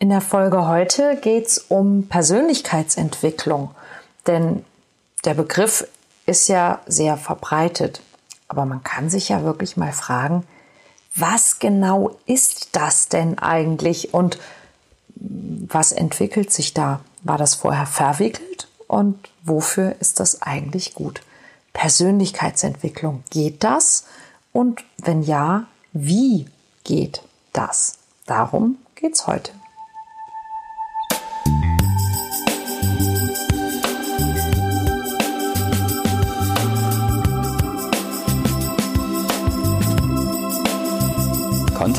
In der Folge heute geht es um Persönlichkeitsentwicklung, denn der Begriff ist ja sehr verbreitet, aber man kann sich ja wirklich mal fragen, was genau ist das denn eigentlich und was entwickelt sich da? War das vorher verwickelt und wofür ist das eigentlich gut? Persönlichkeitsentwicklung, geht das? Und wenn ja, wie geht das? Darum geht's heute.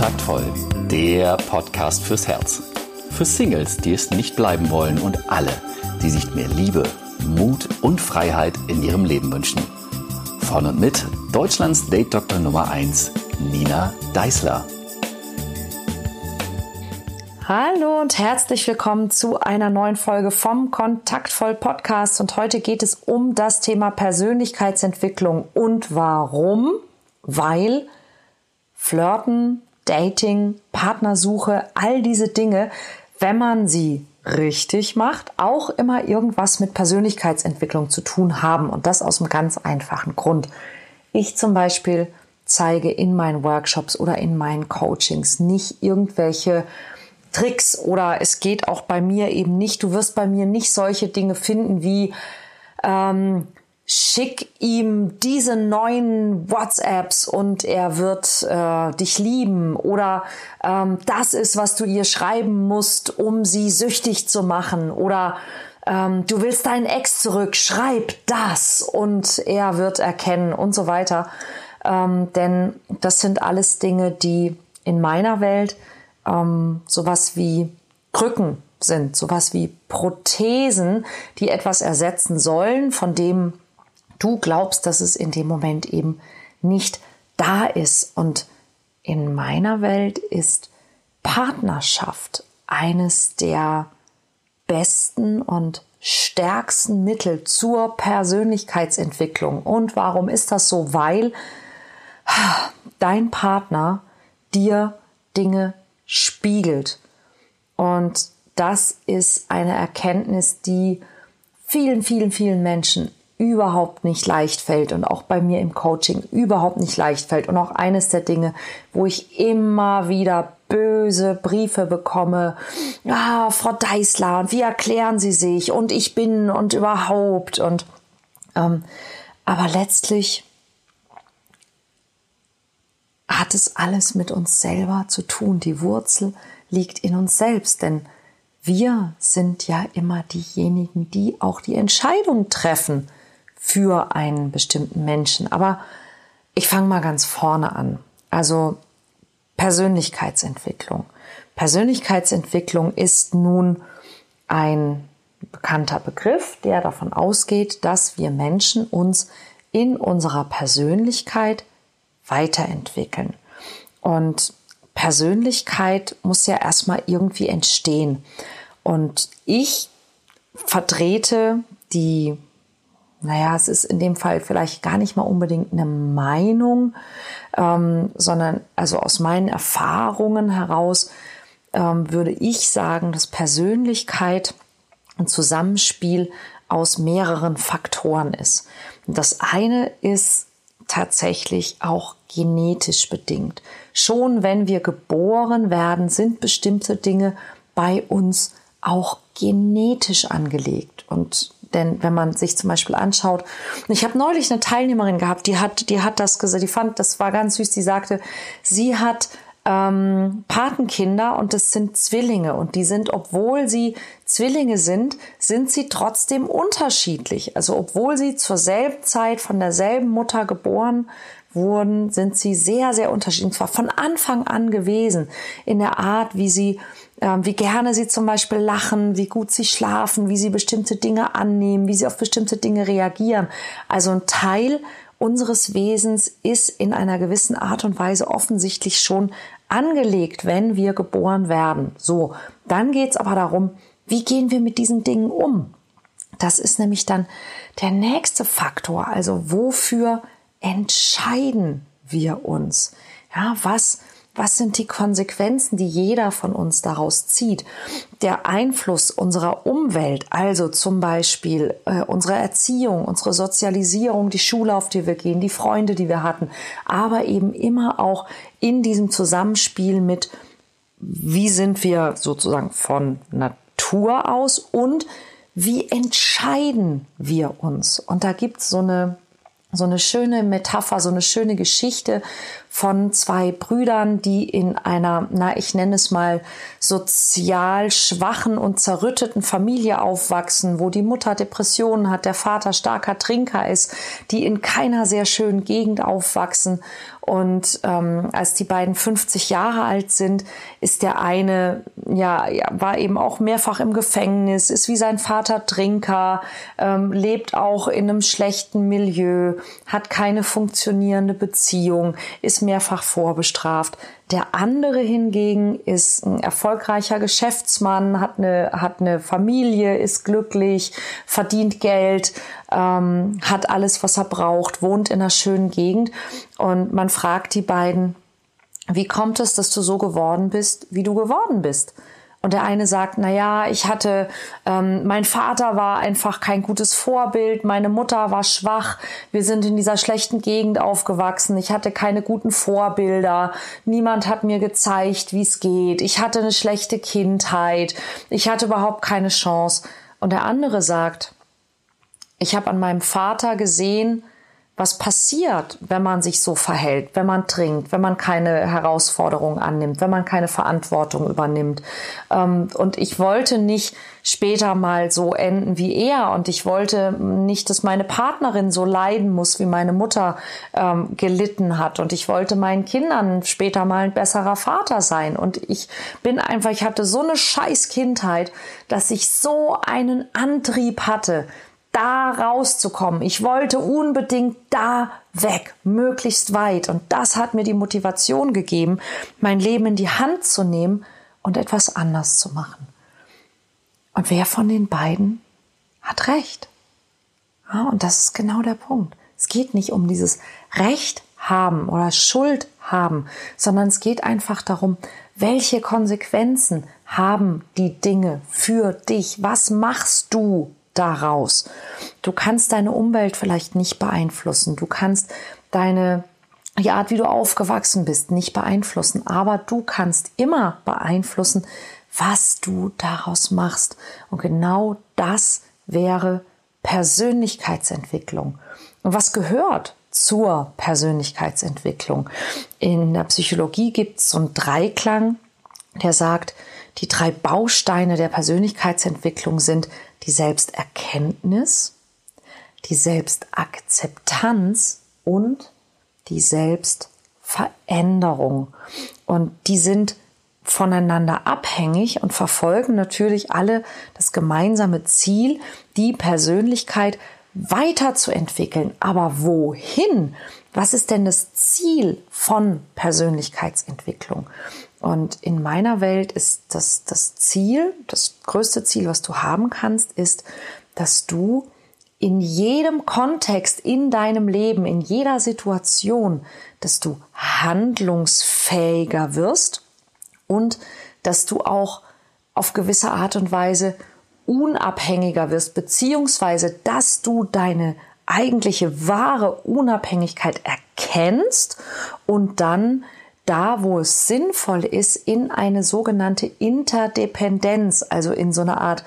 Kontaktvoll, der Podcast fürs Herz. Für Singles, die es nicht bleiben wollen und alle, die sich mehr Liebe, Mut und Freiheit in ihrem Leben wünschen. Von und mit Deutschlands Date Doktor Nummer 1, Nina Deißler. Hallo und herzlich willkommen zu einer neuen Folge vom Kontaktvoll Podcast. Und heute geht es um das Thema Persönlichkeitsentwicklung. Und warum? Weil Flirten, Dating, Partnersuche, all diese Dinge, wenn man sie richtig macht, auch immer irgendwas mit Persönlichkeitsentwicklung zu tun haben. Und das aus einem ganz einfachen Grund. Ich zum Beispiel zeige in meinen Workshops oder in meinen Coachings nicht irgendwelche Tricks oder es geht auch bei mir eben nicht, du wirst bei mir nicht solche Dinge finden wie ähm, schick ihm diese neuen WhatsApps und er wird äh, dich lieben. Oder ähm, das ist, was du ihr schreiben musst, um sie süchtig zu machen. Oder ähm, du willst deinen Ex zurück, schreib das. Und er wird erkennen und so weiter. Ähm, denn das sind alles Dinge, die in meiner Welt ähm, sowas wie Krücken sind, sowas wie Prothesen, die etwas ersetzen sollen, von dem du glaubst, dass es in dem Moment eben nicht da ist. Und in meiner Welt ist Partnerschaft eines der besten und stärksten Mittel zur Persönlichkeitsentwicklung. Und warum ist das so? Weil dein Partner dir Dinge spiegelt. Und das ist eine Erkenntnis, die vielen, vielen, vielen Menschen überhaupt nicht leicht fällt und auch bei mir im Coaching überhaupt nicht leicht fällt. Und auch eines der Dinge, wo ich immer wieder böse Briefe bekomme. Ah, Frau Deißler, und wie erklären Sie sich? Und ich bin und überhaupt. Und ähm, aber letztlich hat es alles mit uns selber zu tun. Die Wurzel liegt in uns selbst, denn wir sind ja immer diejenigen, die auch die Entscheidung treffen für einen bestimmten Menschen. Aber ich fange mal ganz vorne an. Also Persönlichkeitsentwicklung. Persönlichkeitsentwicklung ist nun ein bekannter Begriff, der davon ausgeht, dass wir Menschen uns in unserer Persönlichkeit weiterentwickeln. Und Persönlichkeit muss ja erstmal irgendwie entstehen. Und ich vertrete die, naja, es ist in dem Fall vielleicht gar nicht mal unbedingt eine Meinung, ähm, sondern also aus meinen Erfahrungen heraus ähm, würde ich sagen, dass Persönlichkeit ein Zusammenspiel aus mehreren Faktoren ist. Das eine ist tatsächlich auch genetisch bedingt. Schon wenn wir geboren werden, sind bestimmte Dinge bei uns auch genetisch angelegt. Und denn wenn man sich zum Beispiel anschaut, ich habe neulich eine Teilnehmerin gehabt, die hat, die hat das gesagt, die fand, das war ganz süß, die sagte, sie hat ähm, Patenkinder und das sind Zwillinge und die sind, obwohl sie Zwillinge sind, sind sie trotzdem unterschiedlich. Also obwohl sie zur selben Zeit von derselben Mutter geboren wurden, sind sie sehr, sehr unterschiedlich. Und zwar von Anfang an gewesen in der Art, wie sie, äh, wie gerne sie zum Beispiel lachen, wie gut sie schlafen, wie sie bestimmte Dinge annehmen, wie sie auf bestimmte Dinge reagieren. Also ein Teil unseres Wesens ist in einer gewissen Art und Weise offensichtlich schon angelegt, wenn wir geboren werden. So, dann geht's aber darum, wie gehen wir mit diesen Dingen um? Das ist nämlich dann der nächste Faktor. Also wofür entscheiden wir uns? Ja, was was sind die Konsequenzen, die jeder von uns daraus zieht? Der Einfluss unserer Umwelt, also zum Beispiel äh, unsere Erziehung, unsere Sozialisierung, die Schule, auf die wir gehen, die Freunde, die wir hatten, aber eben immer auch in diesem Zusammenspiel mit, wie sind wir sozusagen von Natur aus und wie entscheiden wir uns? Und da gibt es so eine so eine schöne Metapher, so eine schöne Geschichte von zwei Brüdern, die in einer, na, ich nenne es mal, sozial schwachen und zerrütteten Familie aufwachsen, wo die Mutter Depressionen hat, der Vater starker Trinker ist, die in keiner sehr schönen Gegend aufwachsen. Und ähm, als die beiden 50 Jahre alt sind, ist der eine, ja, war eben auch mehrfach im Gefängnis, ist wie sein Vater Trinker, ähm, lebt auch in einem schlechten Milieu, hat keine funktionierende Beziehung, ist mehrfach vorbestraft. Der andere hingegen ist ein erfolgreicher Geschäftsmann, hat eine, hat eine Familie, ist glücklich, verdient Geld, ähm, hat alles, was er braucht, wohnt in einer schönen Gegend. Und man fragt die beiden, wie kommt es, dass du so geworden bist, wie du geworden bist? Und der eine sagt, na ja, ich hatte, ähm, mein Vater war einfach kein gutes Vorbild, meine Mutter war schwach, wir sind in dieser schlechten Gegend aufgewachsen, ich hatte keine guten Vorbilder, niemand hat mir gezeigt, wie es geht, ich hatte eine schlechte Kindheit, ich hatte überhaupt keine Chance. Und der andere sagt, ich habe an meinem Vater gesehen, was passiert, wenn man sich so verhält, wenn man trinkt, wenn man keine Herausforderungen annimmt, wenn man keine Verantwortung übernimmt. Ähm, und ich wollte nicht später mal so enden wie er und ich wollte nicht, dass meine Partnerin so leiden muss, wie meine Mutter ähm, gelitten hat. Und ich wollte meinen Kindern später mal ein besserer Vater sein. Und ich bin einfach, ich hatte so eine scheiß Kindheit, dass ich so einen Antrieb hatte, da rauszukommen. Ich wollte unbedingt da weg, möglichst weit. Und das hat mir die Motivation gegeben, mein Leben in die Hand zu nehmen und etwas anders zu machen. Und wer von den beiden hat recht? Ja, und das ist genau der Punkt. Es geht nicht um dieses Recht haben oder Schuld haben, sondern es geht einfach darum, welche Konsequenzen haben die Dinge für dich? Was machst du daraus. Du kannst deine Umwelt vielleicht nicht beeinflussen. Du kannst deine die Art, wie du aufgewachsen bist, nicht beeinflussen. Aber du kannst immer beeinflussen, was du daraus machst. Und genau das wäre Persönlichkeitsentwicklung. Und was gehört zur Persönlichkeitsentwicklung? In der Psychologie gibt es so einen Dreiklang, der sagt, die drei Bausteine der Persönlichkeitsentwicklung sind die Selbsterkenntnis, die Selbstakzeptanz und die Selbstveränderung. Und die sind voneinander abhängig und verfolgen natürlich alle das gemeinsame Ziel, die Persönlichkeit weiterzuentwickeln. Aber wohin? Was ist denn das Ziel von Persönlichkeitsentwicklung? Und in meiner Welt ist das, das Ziel, das größte Ziel, was du haben kannst, ist, dass du in jedem Kontext in deinem Leben, in jeder Situation, dass du handlungsfähiger wirst und dass du auch auf gewisse Art und Weise unabhängiger wirst, beziehungsweise dass du deine eigentliche wahre Unabhängigkeit erkennst und dann da, wo es sinnvoll ist, in eine sogenannte Interdependenz, also in so eine Art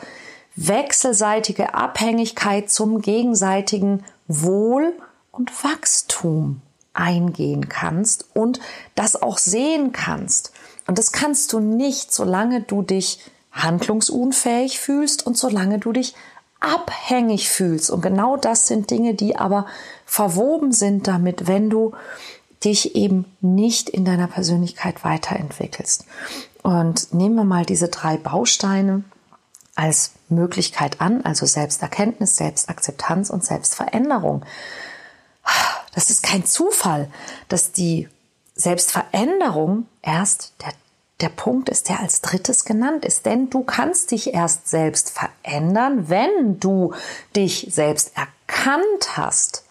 wechselseitige Abhängigkeit zum gegenseitigen Wohl und Wachstum eingehen kannst und das auch sehen kannst. Und das kannst du nicht, solange du dich handlungsunfähig fühlst und solange du dich abhängig fühlst. Und genau das sind Dinge, die aber verwoben sind damit, wenn du dich eben nicht in deiner Persönlichkeit weiterentwickelst. Und nehmen wir mal diese drei Bausteine als Möglichkeit an, also Selbsterkenntnis, Selbstakzeptanz und Selbstveränderung. Das ist kein Zufall, dass die Selbstveränderung erst der, der Punkt ist, der als drittes genannt ist. Denn du kannst dich erst selbst verändern, wenn du dich selbst erkannt hast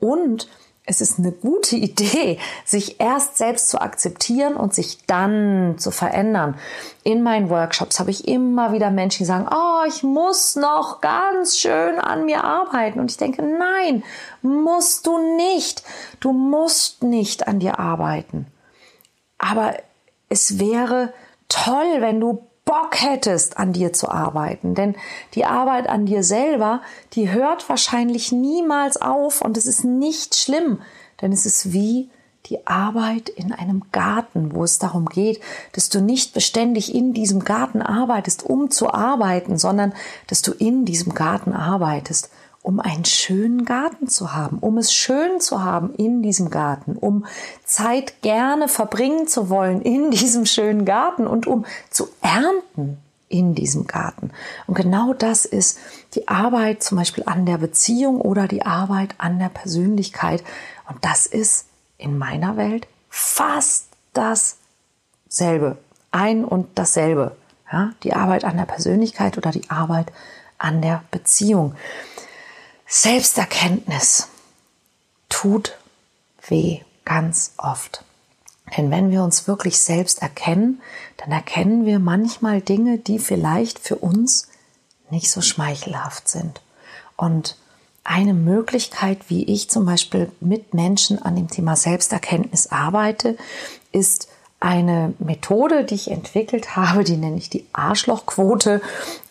und es ist eine gute Idee, sich erst selbst zu akzeptieren und sich dann zu verändern. In meinen Workshops habe ich immer wieder Menschen, die sagen, oh, ich muss noch ganz schön an mir arbeiten. Und ich denke, nein, musst du nicht. Du musst nicht an dir arbeiten. Aber es wäre toll, wenn du Bock hättest, an dir zu arbeiten. Denn die Arbeit an dir selber, die hört wahrscheinlich niemals auf und es ist nicht schlimm, denn es ist wie die Arbeit in einem Garten, wo es darum geht, dass du nicht beständig in diesem Garten arbeitest, um zu arbeiten, sondern dass du in diesem Garten arbeitest, um einen schönen Garten zu haben, um es schön zu haben in diesem Garten, um Zeit gerne verbringen zu wollen in diesem schönen Garten und um zu ernten in diesem Garten. Und genau das ist die Arbeit zum Beispiel an der Beziehung oder die Arbeit an der Persönlichkeit. Und das ist in meiner Welt fast dasselbe. Ein und dasselbe. Ja, die Arbeit an der Persönlichkeit oder die Arbeit an der Beziehung. Selbsterkenntnis tut weh ganz oft. Denn wenn wir uns wirklich selbst erkennen, dann erkennen wir manchmal Dinge, die vielleicht für uns nicht so schmeichelhaft sind. Und eine Möglichkeit, wie ich zum Beispiel mit Menschen an dem Thema Selbsterkenntnis arbeite, ist eine Methode, die ich entwickelt habe, die nenne ich die Arschlochquote.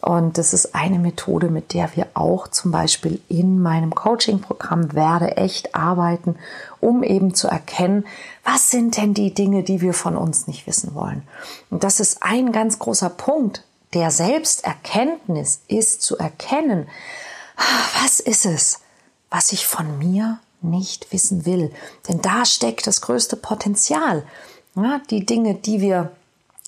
Und das ist eine Methode, mit der wir auch zum Beispiel in meinem Coaching-Programm Werde echt arbeiten, um eben zu erkennen, was sind denn die Dinge, die wir von uns nicht wissen wollen. Und das ist ein ganz großer Punkt der Selbsterkenntnis, ist zu erkennen, was ist es, was ich von mir nicht wissen will. Denn da steckt das größte Potenzial. Ja, die Dinge, die wir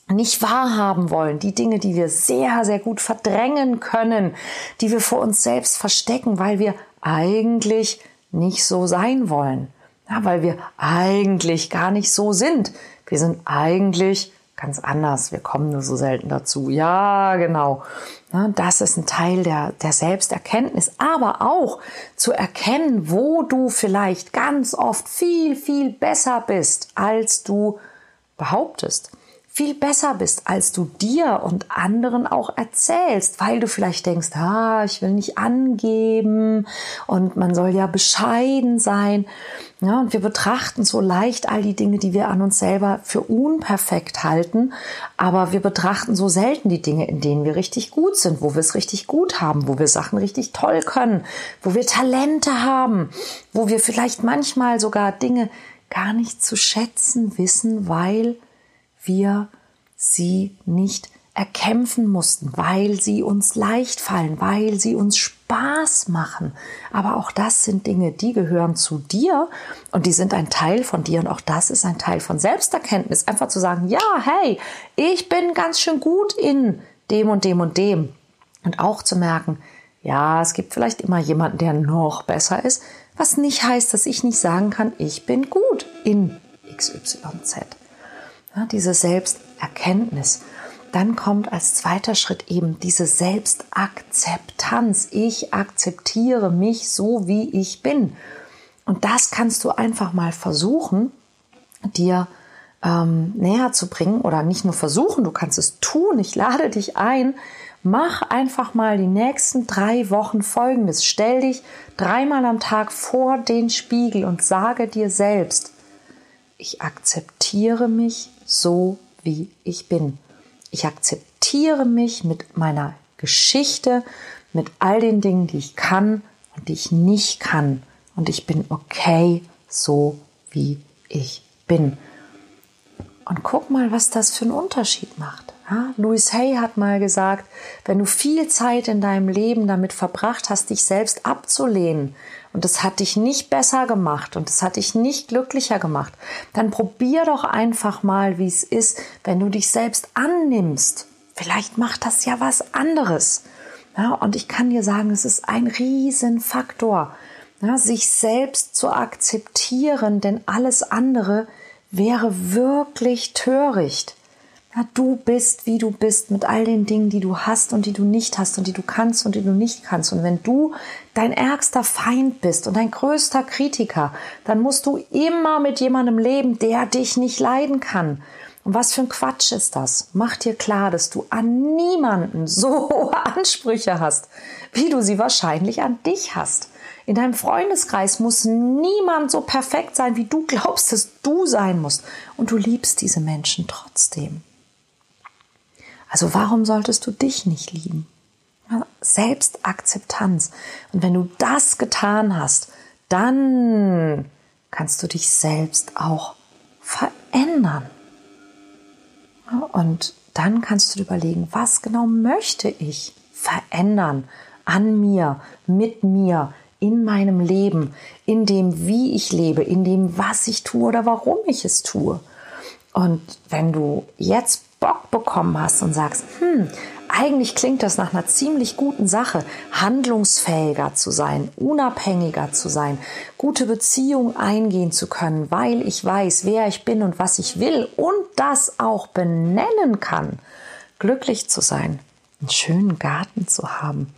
nicht wahrhaben wollen, die Dinge, die wir sehr, sehr gut verdrängen können, die wir vor uns selbst verstecken, weil wir eigentlich nicht so sein wollen. Ja, weil wir eigentlich gar nicht so sind. Wir sind eigentlich ganz anders. Wir kommen nur so selten dazu. Ja, genau. Das ist ein Teil der, der Selbsterkenntnis, aber auch zu erkennen, wo du vielleicht ganz oft viel, viel besser bist, als du behauptest, viel besser bist, als du dir und anderen auch erzählst, weil du vielleicht denkst, ah, ich will nicht angeben und man soll ja bescheiden sein. Ja, und wir betrachten so leicht all die Dinge, die wir an uns selber für unperfekt halten, aber wir betrachten so selten die Dinge, in denen wir richtig gut sind, wo wir es richtig gut haben, wo wir Sachen richtig toll können, wo wir Talente haben, wo wir vielleicht manchmal sogar Dinge gar nicht zu schätzen wissen, weil wir sie nicht erkämpfen mussten, weil sie uns leicht fallen, weil sie uns Spaß machen. Aber auch das sind Dinge, die gehören zu dir und die sind ein Teil von dir und auch das ist ein Teil von Selbsterkenntnis. Einfach zu sagen, ja, hey, ich bin ganz schön gut in dem und dem und dem. Und auch zu merken, ja, es gibt vielleicht immer jemanden, der noch besser ist, was nicht heißt, dass ich nicht sagen kann, ich bin gut in XYZ. Ja, diese Selbsterkenntnis. Dann kommt als zweiter Schritt eben diese Selbstakzeptanz. Ich akzeptiere mich so, wie ich bin. Und das kannst du einfach mal versuchen, dir ähm, näher zu bringen oder nicht nur versuchen, du kannst es tun. Ich lade dich ein, Mach einfach mal die nächsten drei Wochen Folgendes. Stell dich dreimal am Tag vor den Spiegel und sage dir selbst, ich akzeptiere mich so, wie ich bin. Ich akzeptiere mich mit meiner Geschichte, mit all den Dingen, die ich kann und die ich nicht kann. Und ich bin okay, so wie ich bin. Und guck mal, was das für einen Unterschied macht. Ja, Louis Hay hat mal gesagt, wenn du viel Zeit in deinem Leben damit verbracht hast, dich selbst abzulehnen und das hat dich nicht besser gemacht und das hat dich nicht glücklicher gemacht, dann probier doch einfach mal, wie es ist, wenn du dich selbst annimmst. Vielleicht macht das ja was anderes. Ja, und ich kann dir sagen, es ist ein Riesenfaktor, ja, sich selbst zu akzeptieren, denn alles andere wäre wirklich töricht. Ja, du bist, wie du bist, mit all den Dingen, die du hast und die du nicht hast und die du kannst und die du nicht kannst. Und wenn du dein ärgster Feind bist und dein größter Kritiker, dann musst du immer mit jemandem leben, der dich nicht leiden kann. Und was für ein Quatsch ist das? Mach dir klar, dass du an niemanden so hohe Ansprüche hast, wie du sie wahrscheinlich an dich hast. In deinem Freundeskreis muss niemand so perfekt sein, wie du glaubst, dass du sein musst. Und du liebst diese Menschen trotzdem. Also warum solltest du dich nicht lieben? Selbstakzeptanz. Und wenn du das getan hast, dann kannst du dich selbst auch verändern. Und dann kannst du dir überlegen, was genau möchte ich verändern an mir, mit mir, in meinem Leben, in dem, wie ich lebe, in dem, was ich tue oder warum ich es tue. Und wenn du jetzt Bock bekommen hast und sagst, hm, eigentlich klingt das nach einer ziemlich guten Sache, handlungsfähiger zu sein, unabhängiger zu sein, gute Beziehungen eingehen zu können, weil ich weiß, wer ich bin und was ich will und das auch benennen kann, glücklich zu sein, einen schönen Garten zu haben,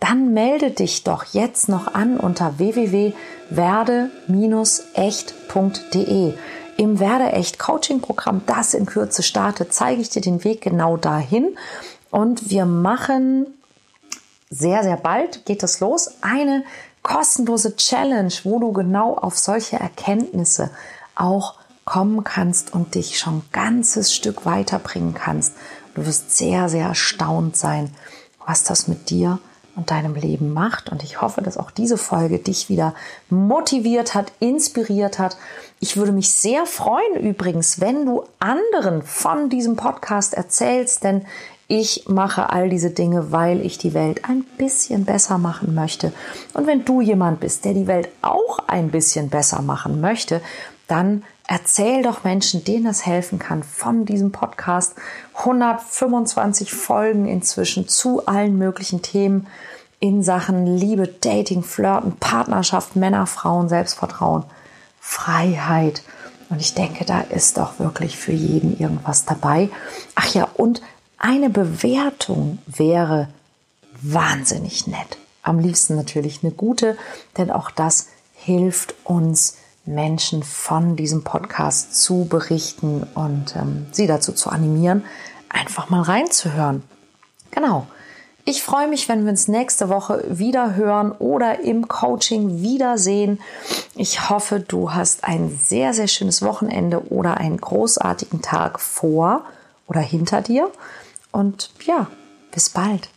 dann melde dich doch jetzt noch an unter www.werde-echt.de. Im Werde echt Coaching Programm, das in Kürze startet, zeige ich dir den Weg genau dahin. Und wir machen sehr, sehr bald, geht es los, eine kostenlose Challenge, wo du genau auf solche Erkenntnisse auch kommen kannst und dich schon ein ganzes Stück weiterbringen kannst. Du wirst sehr, sehr erstaunt sein, was das mit dir und deinem Leben macht. Und ich hoffe, dass auch diese Folge dich wieder motiviert hat, inspiriert hat. Ich würde mich sehr freuen übrigens, wenn du anderen von diesem Podcast erzählst, denn ich mache all diese Dinge, weil ich die Welt ein bisschen besser machen möchte. Und wenn du jemand bist, der die Welt auch ein bisschen besser machen möchte, dann erzähl doch Menschen, denen das helfen kann, von diesem Podcast. 125 Folgen inzwischen zu allen möglichen Themen in Sachen Liebe, Dating, Flirten, Partnerschaft, Männer, Frauen, Selbstvertrauen, Freiheit. Und ich denke, da ist doch wirklich für jeden irgendwas dabei. Ach ja, und eine Bewertung wäre wahnsinnig nett. Am liebsten natürlich eine gute, denn auch das hilft uns, Menschen von diesem Podcast zu berichten und ähm, sie dazu zu animieren, einfach mal reinzuhören. Genau. Ich freue mich, wenn wir uns nächste Woche wieder hören oder im Coaching wiedersehen. Ich hoffe, du hast ein sehr, sehr schönes Wochenende oder einen großartigen Tag vor oder hinter dir. Und ja, bis bald.